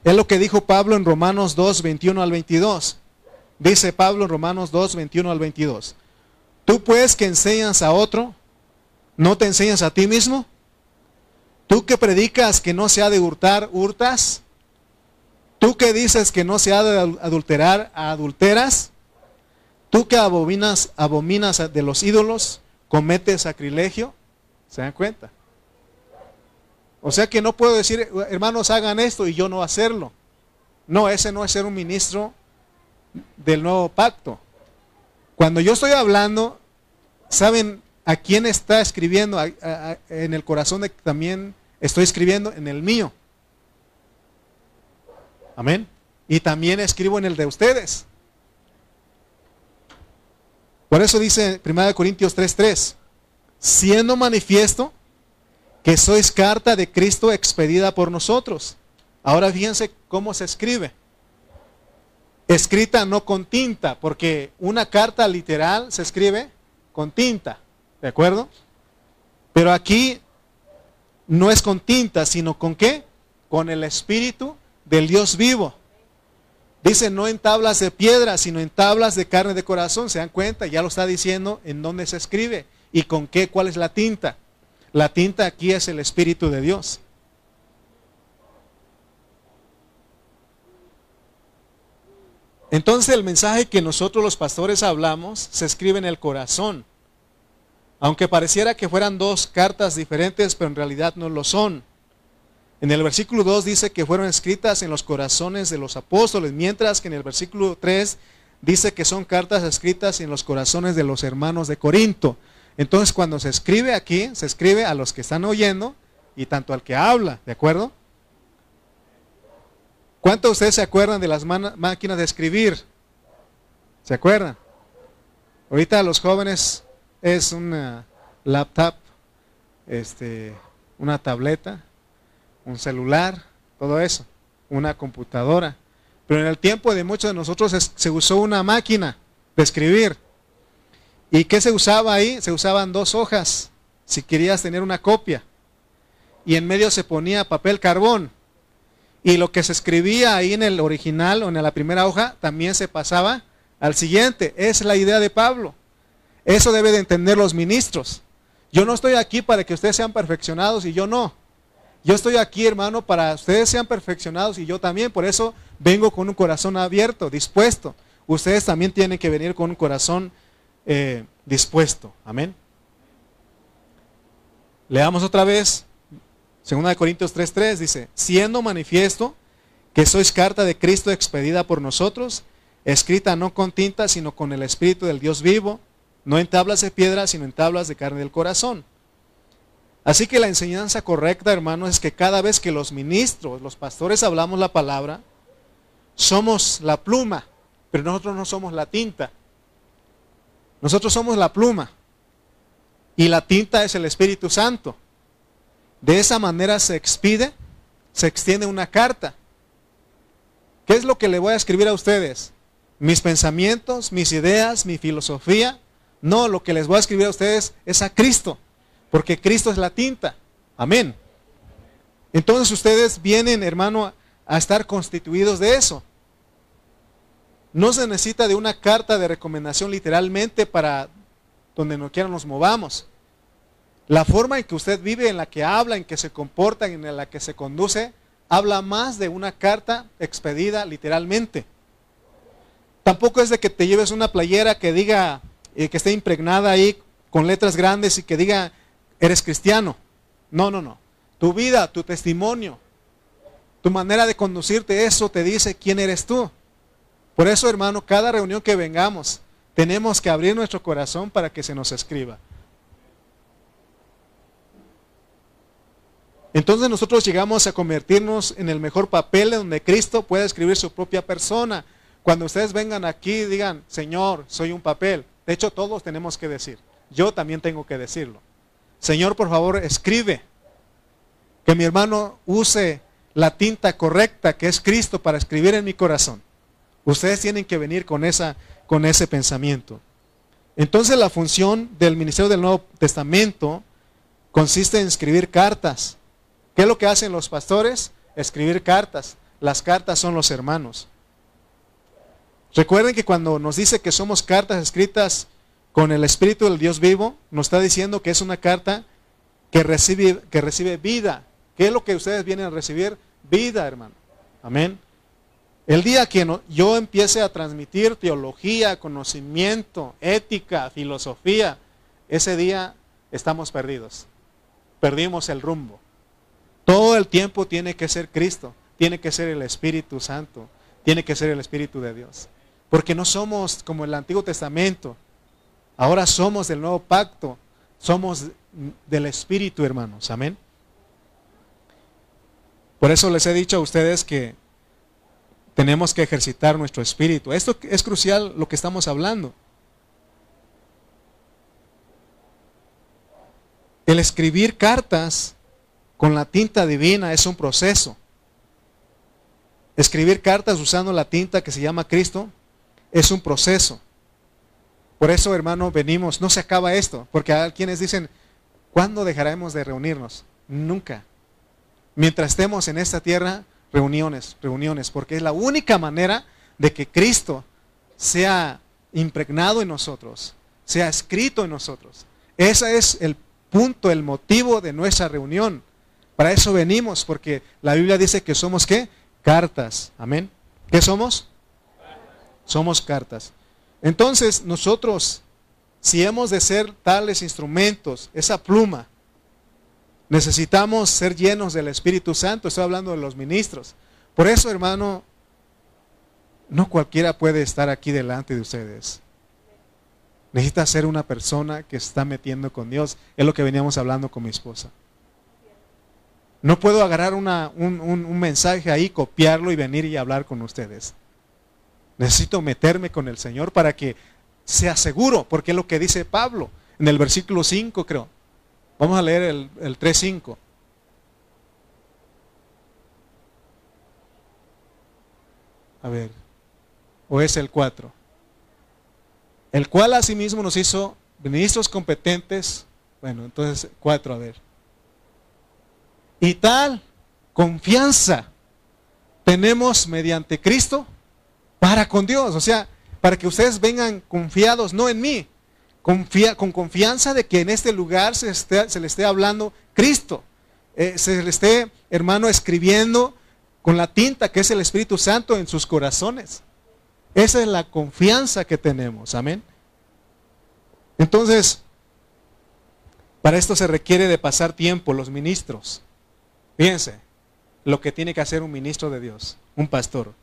Es lo que dijo Pablo en Romanos 2, 21 al 22. Dice Pablo en Romanos 2, 21 al 22. Tú pues que enseñas a otro, ¿no te enseñas a ti mismo? Tú que predicas que no se ha de hurtar, hurtas. Tú que dices que no se ha de adulterar, adulteras. Tú que abominas, abominas de los ídolos, cometes sacrilegio. ¿Se dan cuenta? O sea que no puedo decir, hermanos, hagan esto y yo no hacerlo. No, ese no es ser un ministro del nuevo pacto. Cuando yo estoy hablando, ¿saben a quién está escribiendo? en el corazón de también estoy escribiendo en el mío. Amén. Y también escribo en el de ustedes. Por eso dice 1 Corintios 3:3, siendo manifiesto que sois carta de Cristo expedida por nosotros. Ahora fíjense cómo se escribe. Escrita no con tinta, porque una carta literal se escribe con tinta, ¿de acuerdo? Pero aquí no es con tinta, sino con qué? Con el Espíritu del Dios vivo. Dice no en tablas de piedra, sino en tablas de carne de corazón. ¿Se dan cuenta? Ya lo está diciendo en dónde se escribe y con qué, cuál es la tinta. La tinta aquí es el Espíritu de Dios. Entonces el mensaje que nosotros los pastores hablamos se escribe en el corazón. Aunque pareciera que fueran dos cartas diferentes, pero en realidad no lo son. En el versículo 2 dice que fueron escritas en los corazones de los apóstoles, mientras que en el versículo 3 dice que son cartas escritas en los corazones de los hermanos de Corinto. Entonces cuando se escribe aquí, se escribe a los que están oyendo y tanto al que habla, ¿de acuerdo? ¿Cuántos de ustedes se acuerdan de las máquinas de escribir? ¿Se acuerdan? Ahorita los jóvenes es una laptop, este, una tableta, un celular, todo eso, una computadora. Pero en el tiempo de muchos de nosotros se usó una máquina de escribir. ¿Y qué se usaba ahí? Se usaban dos hojas, si querías tener una copia. Y en medio se ponía papel carbón. Y lo que se escribía ahí en el original o en la primera hoja también se pasaba al siguiente. Es la idea de Pablo. Eso debe de entender los ministros. Yo no estoy aquí para que ustedes sean perfeccionados y yo no. Yo estoy aquí, hermano, para que ustedes sean perfeccionados y yo también. Por eso vengo con un corazón abierto, dispuesto. Ustedes también tienen que venir con un corazón eh, dispuesto. Amén. Leamos otra vez. Segunda de Corintios 3:3 dice, siendo manifiesto que sois carta de Cristo expedida por nosotros, escrita no con tinta, sino con el Espíritu del Dios vivo, no en tablas de piedra, sino en tablas de carne del corazón. Así que la enseñanza correcta, hermano, es que cada vez que los ministros, los pastores hablamos la palabra, somos la pluma, pero nosotros no somos la tinta. Nosotros somos la pluma y la tinta es el Espíritu Santo. De esa manera se expide, se extiende una carta. ¿Qué es lo que le voy a escribir a ustedes? ¿Mis pensamientos, mis ideas, mi filosofía? No, lo que les voy a escribir a ustedes es a Cristo, porque Cristo es la tinta. Amén. Entonces ustedes vienen, hermano, a estar constituidos de eso. No se necesita de una carta de recomendación literalmente para donde no quiera nos movamos. La forma en que usted vive, en la que habla, en que se comporta, en la que se conduce, habla más de una carta expedida literalmente. Tampoco es de que te lleves una playera que diga, eh, que esté impregnada ahí con letras grandes y que diga, eres cristiano. No, no, no. Tu vida, tu testimonio, tu manera de conducirte, eso te dice quién eres tú. Por eso, hermano, cada reunión que vengamos, tenemos que abrir nuestro corazón para que se nos escriba. Entonces nosotros llegamos a convertirnos en el mejor papel donde Cristo puede escribir su propia persona. Cuando ustedes vengan aquí digan, Señor, soy un papel. De hecho, todos tenemos que decir. Yo también tengo que decirlo. Señor, por favor, escribe. Que mi hermano use la tinta correcta que es Cristo para escribir en mi corazón. Ustedes tienen que venir con, esa, con ese pensamiento. Entonces la función del Ministerio del Nuevo Testamento consiste en escribir cartas. ¿Qué es lo que hacen los pastores? Escribir cartas. Las cartas son los hermanos. Recuerden que cuando nos dice que somos cartas escritas con el Espíritu del Dios vivo, nos está diciendo que es una carta que recibe, que recibe vida. ¿Qué es lo que ustedes vienen a recibir? Vida, hermano. Amén. El día que yo empiece a transmitir teología, conocimiento, ética, filosofía, ese día estamos perdidos. Perdimos el rumbo. Todo el tiempo tiene que ser Cristo, tiene que ser el Espíritu Santo, tiene que ser el Espíritu de Dios. Porque no somos como el Antiguo Testamento. Ahora somos del nuevo pacto. Somos del Espíritu, hermanos. Amén. Por eso les he dicho a ustedes que tenemos que ejercitar nuestro espíritu. Esto es crucial lo que estamos hablando. El escribir cartas con la tinta divina es un proceso. Escribir cartas usando la tinta que se llama Cristo es un proceso. Por eso, hermano, venimos, no se acaba esto, porque hay quienes dicen, ¿cuándo dejaremos de reunirnos? Nunca. Mientras estemos en esta tierra, reuniones, reuniones, porque es la única manera de que Cristo sea impregnado en nosotros, sea escrito en nosotros. Ese es el punto, el motivo de nuestra reunión. Para eso venimos, porque la Biblia dice que somos qué? Cartas. Amén. ¿Qué somos? Somos cartas. Entonces, nosotros, si hemos de ser tales instrumentos, esa pluma, Necesitamos ser llenos del Espíritu Santo. Estoy hablando de los ministros. Por eso, hermano, no cualquiera puede estar aquí delante de ustedes. Necesita ser una persona que está metiendo con Dios. Es lo que veníamos hablando con mi esposa. No puedo agarrar un, un mensaje ahí, copiarlo y venir y hablar con ustedes. Necesito meterme con el Señor para que sea seguro, porque es lo que dice Pablo en el versículo 5, creo. Vamos a leer el, el 3.5. A ver, o es el 4. El cual asimismo nos hizo ministros competentes. Bueno, entonces 4, a ver. Y tal confianza tenemos mediante Cristo para con Dios. O sea, para que ustedes vengan confiados, no en mí, con confianza de que en este lugar se, se le esté hablando Cristo, eh, se le esté, hermano, escribiendo con la tinta que es el Espíritu Santo en sus corazones. Esa es la confianza que tenemos, amén. Entonces, para esto se requiere de pasar tiempo los ministros. Fíjense, lo que tiene que hacer un ministro de Dios, un pastor.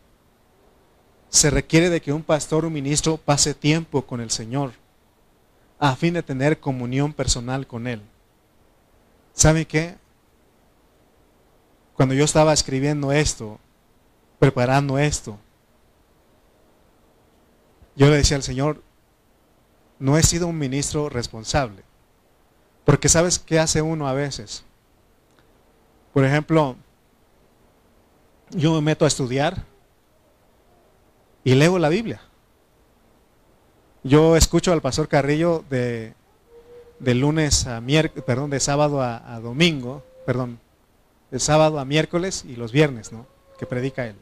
Se requiere de que un pastor, un ministro, pase tiempo con el Señor a fin de tener comunión personal con Él. ¿Sabe qué? Cuando yo estaba escribiendo esto, preparando esto, yo le decía al Señor, no he sido un ministro responsable. Porque sabes qué hace uno a veces. Por ejemplo, yo me meto a estudiar y leo la Biblia. Yo escucho al pastor Carrillo de, lunes a miércoles, perdón, de sábado a, domingo, perdón, de sábado a miércoles y los viernes, ¿no? Que predica él.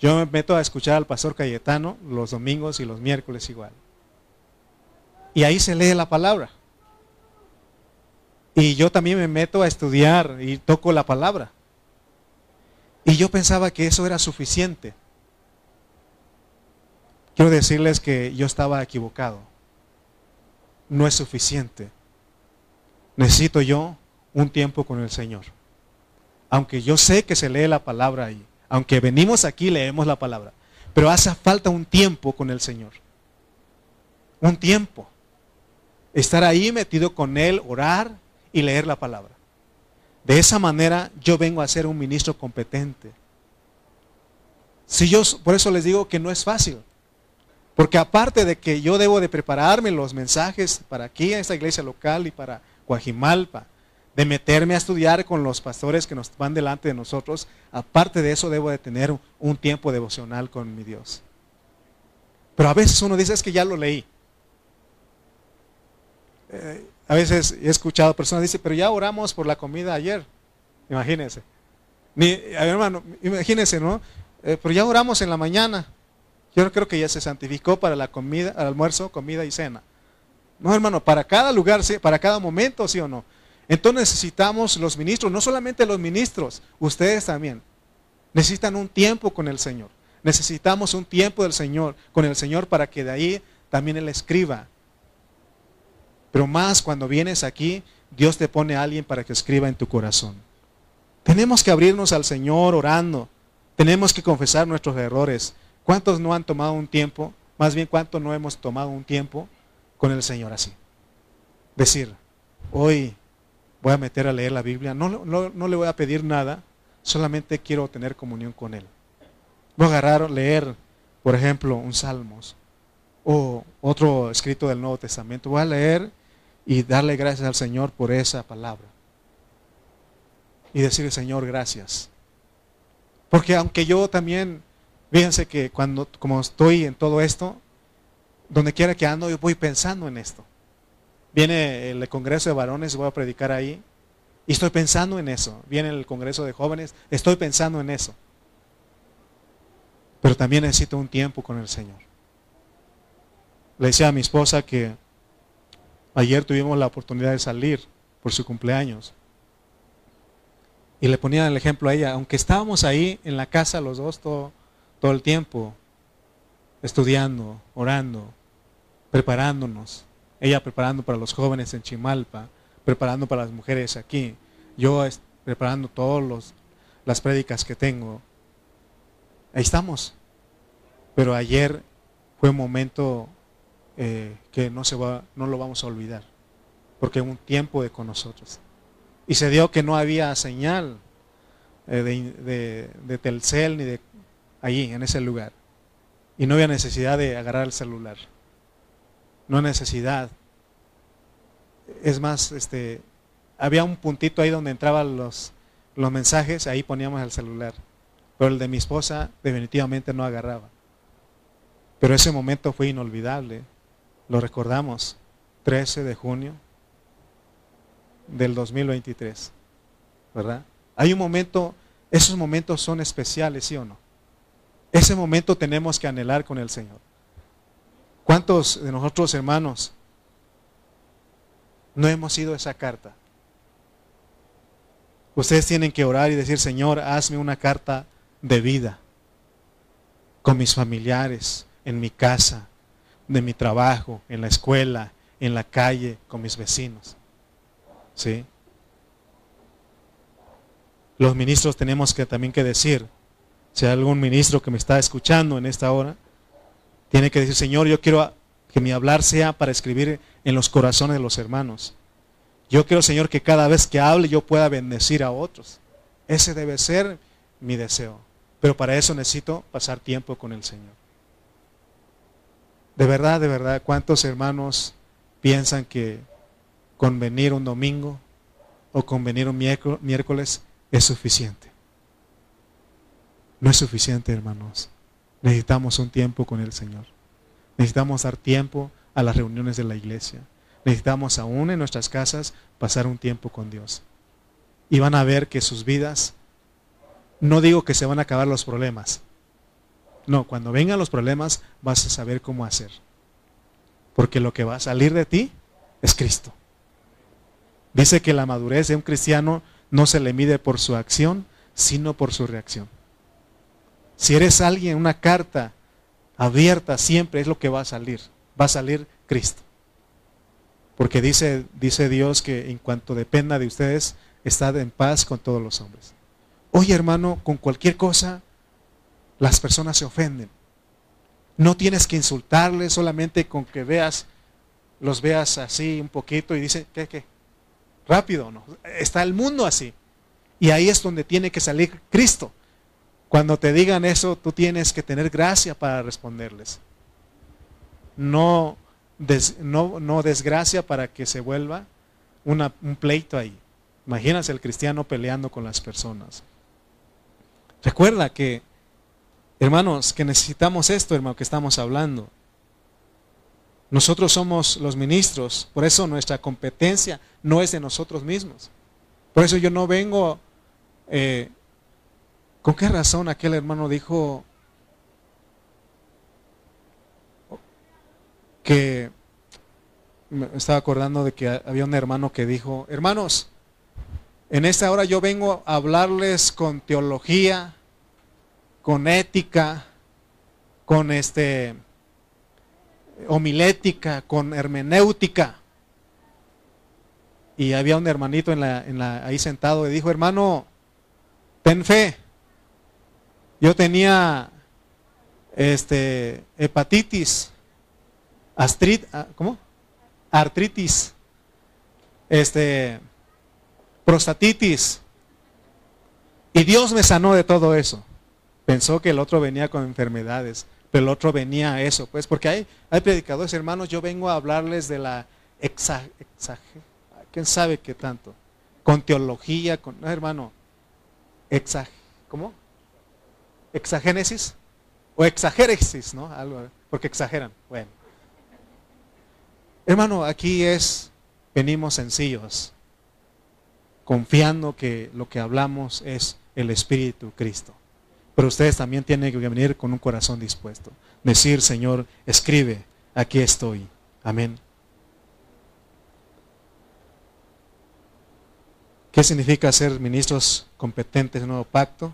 Yo me meto a escuchar al pastor Cayetano los domingos y los miércoles igual. Y ahí se lee la palabra. Y yo también me meto a estudiar y toco la palabra. Y yo pensaba que eso era suficiente. Quiero decirles que yo estaba equivocado. No es suficiente. Necesito yo un tiempo con el Señor. Aunque yo sé que se lee la palabra ahí. Aunque venimos aquí leemos la palabra. Pero hace falta un tiempo con el Señor. Un tiempo. Estar ahí metido con Él, orar y leer la palabra. De esa manera yo vengo a ser un ministro competente. Si yo, por eso les digo que no es fácil. Porque aparte de que yo debo de prepararme los mensajes para aquí, en esta iglesia local y para Guajimalpa, de meterme a estudiar con los pastores que nos van delante de nosotros, aparte de eso debo de tener un tiempo devocional con mi Dios. Pero a veces uno dice, es que ya lo leí. Eh, a veces he escuchado personas dicen, pero ya oramos por la comida ayer. Imagínense. Mi, hermano, imagínense, ¿no? Eh, pero ya oramos en la mañana. Yo creo que ya se santificó para la comida, almuerzo, comida y cena. No, hermano, para cada lugar, para cada momento, sí o no. Entonces necesitamos los ministros, no solamente los ministros, ustedes también. Necesitan un tiempo con el Señor. Necesitamos un tiempo del Señor, con el Señor para que de ahí también Él escriba pero más cuando vienes aquí, Dios te pone a alguien para que escriba en tu corazón. Tenemos que abrirnos al Señor orando. Tenemos que confesar nuestros errores. ¿Cuántos no han tomado un tiempo? Más bien, ¿cuántos no hemos tomado un tiempo con el Señor así? Decir, hoy voy a meter a leer la Biblia. No, le voy a pedir nada, solamente quiero tener comunión con Él. Voy a agarrar, leer, por ejemplo, un Salmos o otro escrito del Nuevo Testamento. Voy a leer y darle gracias al Señor por esa palabra. Y decirle, Señor, gracias. Porque aunque yo también, fíjense que cuando, como estoy en todo esto, donde quiera que ando, yo voy pensando en esto. Viene el Congreso de Varones, voy a predicar ahí, y estoy pensando en eso. Viene el Congreso de Jóvenes, estoy pensando en eso. Pero también necesito un tiempo con el Señor. Le decía a mi esposa que Ayer tuvimos la oportunidad de salir por su cumpleaños. Y le ponía el ejemplo a ella, aunque estábamos ahí en la casa los dos todo, todo el tiempo, estudiando, orando, preparándonos. Ella preparando para los jóvenes en Chimalpa, preparando para las mujeres aquí. Yo preparando todas las prédicas que tengo. Ahí estamos. Pero ayer fue un momento eh, que no, se va, no lo vamos a olvidar, porque un tiempo de con nosotros. Y se dio que no había señal eh, de, de, Telcel ni de allí, en ese lugar. Y no había necesidad de agarrar el celular. No necesidad. Es más, este, había un puntito ahí donde entraban los, los mensajes, ahí poníamos el celular. Pero el de mi esposa definitivamente no agarraba. Pero ese momento fue inolvidable. Lo recordamos, 13 de junio del 2023, ¿verdad? Hay un momento, esos momentos son especiales, ¿sí o no? Ese momento tenemos que anhelar con el Señor. ¿Cuántos de nosotros hermanos no hemos ido esa carta? Ustedes tienen que orar y decir, Señor, hazme una carta de vida con mis familiares, en mi casa, de mi trabajo, en la escuela, en la calle, con mis vecinos. ¿Sí? Los ministros tenemos que también que decir, si hay algún ministro que me está escuchando en esta hora, tiene que decir, Señor, yo quiero que mi hablar sea para escribir en los corazones de los hermanos. Yo quiero, Señor, que cada vez que hable yo pueda bendecir a otros. Ese debe ser mi deseo. Pero para eso necesito pasar tiempo con el Señor. De verdad, de verdad, ¿cuántos hermanos piensan que con venir un domingo o con venir un miércoles es suficiente? No es suficiente, hermanos. Necesitamos un tiempo con el Señor. Necesitamos dar tiempo a las reuniones de la iglesia. Necesitamos aún en nuestras casas pasar un tiempo con Dios. Y van a ver que sus vidas, no digo que se van a acabar los problemas. No, cuando vengan los problemas vas a saber cómo hacer. Porque lo que va a salir de ti es Cristo. Dice que la madurez de un cristiano no se le mide por su acción, sino por su reacción. Si eres alguien, una carta abierta siempre es lo que va a salir. Va a salir Cristo. Porque dice, dice Dios que en cuanto dependa de ustedes, estad en paz con todos los hombres. Oye hermano, con cualquier cosa, las personas se ofenden. No tienes que insultarles solamente con que veas, los veas así un poquito y dice, ¿qué, qué? Rápido, ¿no? Está el mundo así. Y ahí es donde tiene que salir Cristo. Cuando te digan eso, tú tienes que tener gracia para responderles. No, no, desgracia para que se vuelva un pleito ahí. Imagínate el cristiano peleando con las personas. Recuerda que, hermanos, que necesitamos esto, hermano, que estamos hablando. Nosotros somos los ministros, por eso nuestra competencia no es de nosotros mismos. Por eso yo no vengo eh, ¿Con qué razón aquel hermano dijo que me estaba acordando de que había un hermano que dijo, hermanos, en esta hora yo vengo a hablarles con teología, con ética, con este homilética, con hermenéutica. Y había un hermanito en la, ahí sentado y dijo, hermano, ten fe. Yo tenía este, hepatitis, ah, ¿cómo? artritis, este, prostatitis. Y Dios me sanó de todo eso. Pensó que el otro venía con enfermedades, pero el otro venía a eso, pues, porque hay, hay predicadores, hermanos, yo vengo a hablarles de la exag, ¿quién sabe qué tanto? Con teología, con, no, hermano, exag, ¿cómo? Exagénesis o exagéresis, ¿no? Algo, porque exageran. Bueno. Hermano, aquí es, venimos sencillos, confiando que lo que hablamos es el Espíritu Cristo. Pero ustedes también tienen que venir con un corazón dispuesto. Decir, Señor, escribe, aquí estoy. Amén. ¿Qué significa ser ministros competentes en nuevo pacto?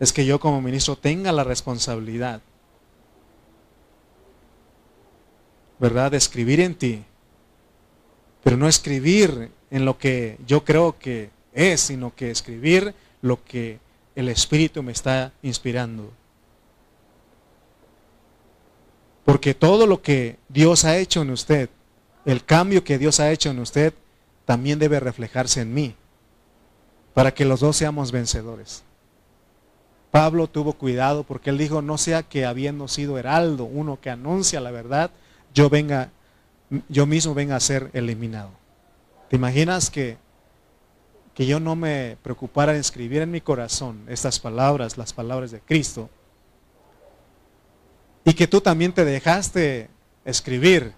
Es que yo como ministro tenga la responsabilidad, ¿verdad?, de escribir en ti, pero no escribir en lo que yo creo que es, sino que escribir lo que el Espíritu me está inspirando. Porque todo lo que Dios ha hecho en usted, el cambio que Dios ha hecho en usted, también debe reflejarse en mí, para que los dos seamos vencedores. Pablo tuvo cuidado porque él dijo, no sea que habiendo sido heraldo, uno que anuncia la verdad, yo venga, yo mismo venga a ser eliminado. ¿Te imaginas que, que yo no me preocupara en escribir en mi corazón estas palabras, las palabras de Cristo? Y que tú también te dejaste escribir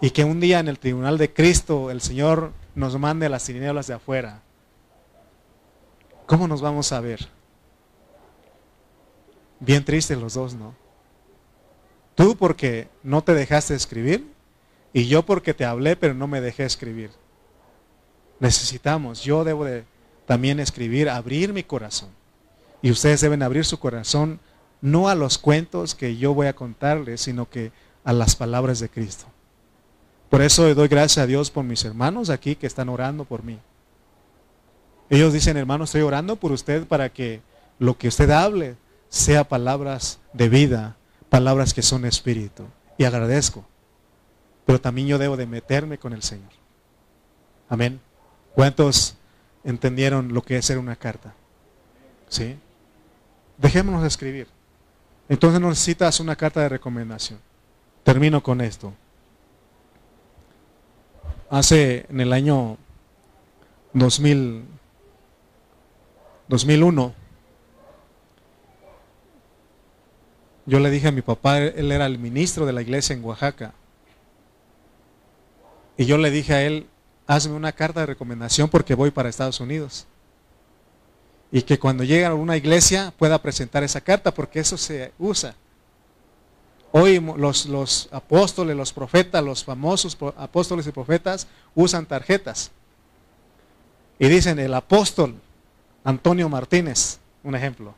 y que un día en el tribunal de Cristo el Señor nos mande las tinieblas de afuera. ¿Cómo nos vamos a ver? Bien tristes los dos, ¿no? Tú porque no te dejaste escribir y yo porque te hablé pero no me dejé escribir. Necesitamos, yo debo de también escribir, abrir mi corazón. Y ustedes deben abrir su corazón no a los cuentos que yo voy a contarles, sino que a las palabras de Cristo. Por eso doy gracias a Dios por mis hermanos aquí que están orando por mí. Ellos dicen, hermano, estoy orando por usted para que lo que usted hable sea palabras de vida, palabras que son espíritu. Y agradezco. Pero también yo debo de meterme con el Señor. Amén. ¿Cuántos entendieron lo que es ser una carta? ¿Sí? Dejémonos de escribir. Entonces necesitas una carta de recomendación. Termino con esto. Hace en el año 2000, 2001, yo le dije a mi papá, él era el ministro de la iglesia en Oaxaca, y yo le dije a él, hazme una carta de recomendación porque voy para Estados Unidos. Y que cuando llegue a una iglesia pueda presentar esa carta porque eso se usa. Hoy los, los apóstoles, los profetas, los famosos apóstoles y profetas usan tarjetas. Y dicen el apóstol Antonio Martínez, un ejemplo.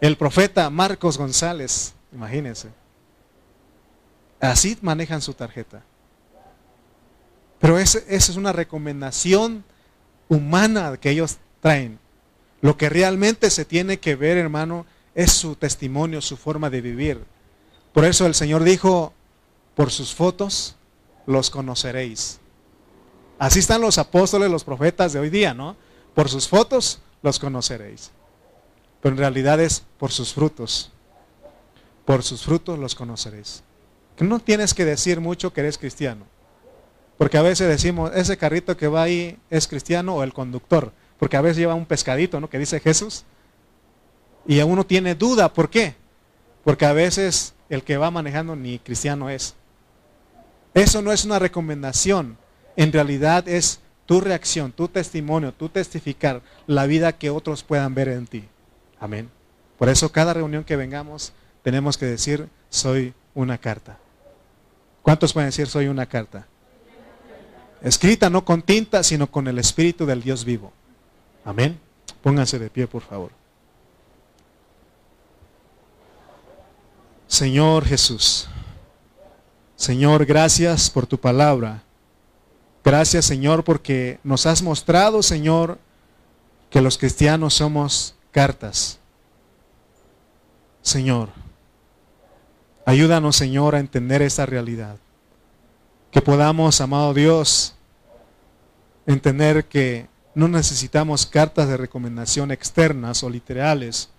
El profeta Marcos González, imagínense. Así manejan su tarjeta. Pero esa es una recomendación humana que ellos traen. Lo que realmente se tiene que ver, hermano, es su testimonio, su forma de vivir. Por eso el Señor dijo, por sus fotos los conoceréis. Así están los apóstoles, los profetas de hoy día, ¿no? Por sus fotos los conoceréis. Pero en realidad es por sus frutos. Por sus frutos los conoceréis. No tienes que decir mucho que eres cristiano. Porque a veces decimos, ese carrito que va ahí es cristiano o el conductor. Porque a veces lleva un pescadito, ¿no? Que dice Jesús. Y uno tiene duda, ¿por qué? Porque a veces el que va manejando ni cristiano es. Eso no es una recomendación. En realidad es tu reacción, tu testimonio, tu testificar la vida que otros puedan ver en ti. Amén. Por eso cada reunión que vengamos tenemos que decir, soy una carta. ¿Cuántos pueden decir, soy una carta? Escrita no con tinta, sino con el Espíritu del Dios vivo. Amén. Pónganse de pie, por favor. Señor Jesús, Señor, gracias por tu palabra. Gracias, Señor, porque nos has mostrado, Señor, que los cristianos somos cartas. Señor, ayúdanos, Señor, a entender esa realidad. Que podamos, amado Dios, entender que no necesitamos cartas de recomendación externas o literales,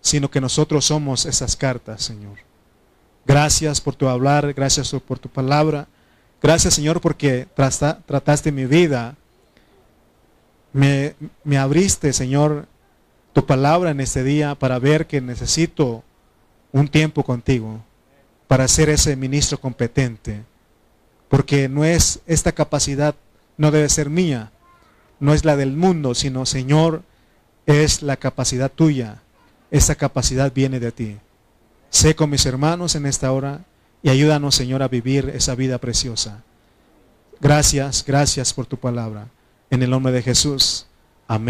sino que nosotros somos esas cartas, Señor. Gracias por tu hablar, gracias por tu palabra. Gracias, Señor, porque trataste mi vida. Me, me abriste, Señor, tu palabra en este día para ver que necesito un tiempo contigo, para ser ese ministro competente porque no es esta capacidad, no debe ser mía, no es la del mundo, sino Señor, es la capacidad tuya. Esa capacidad viene de ti. Sé con mis hermanos en esta hora y ayúdanos, Señor, a vivir esa vida preciosa. Gracias, gracias por tu palabra. En el nombre de Jesús. Amén.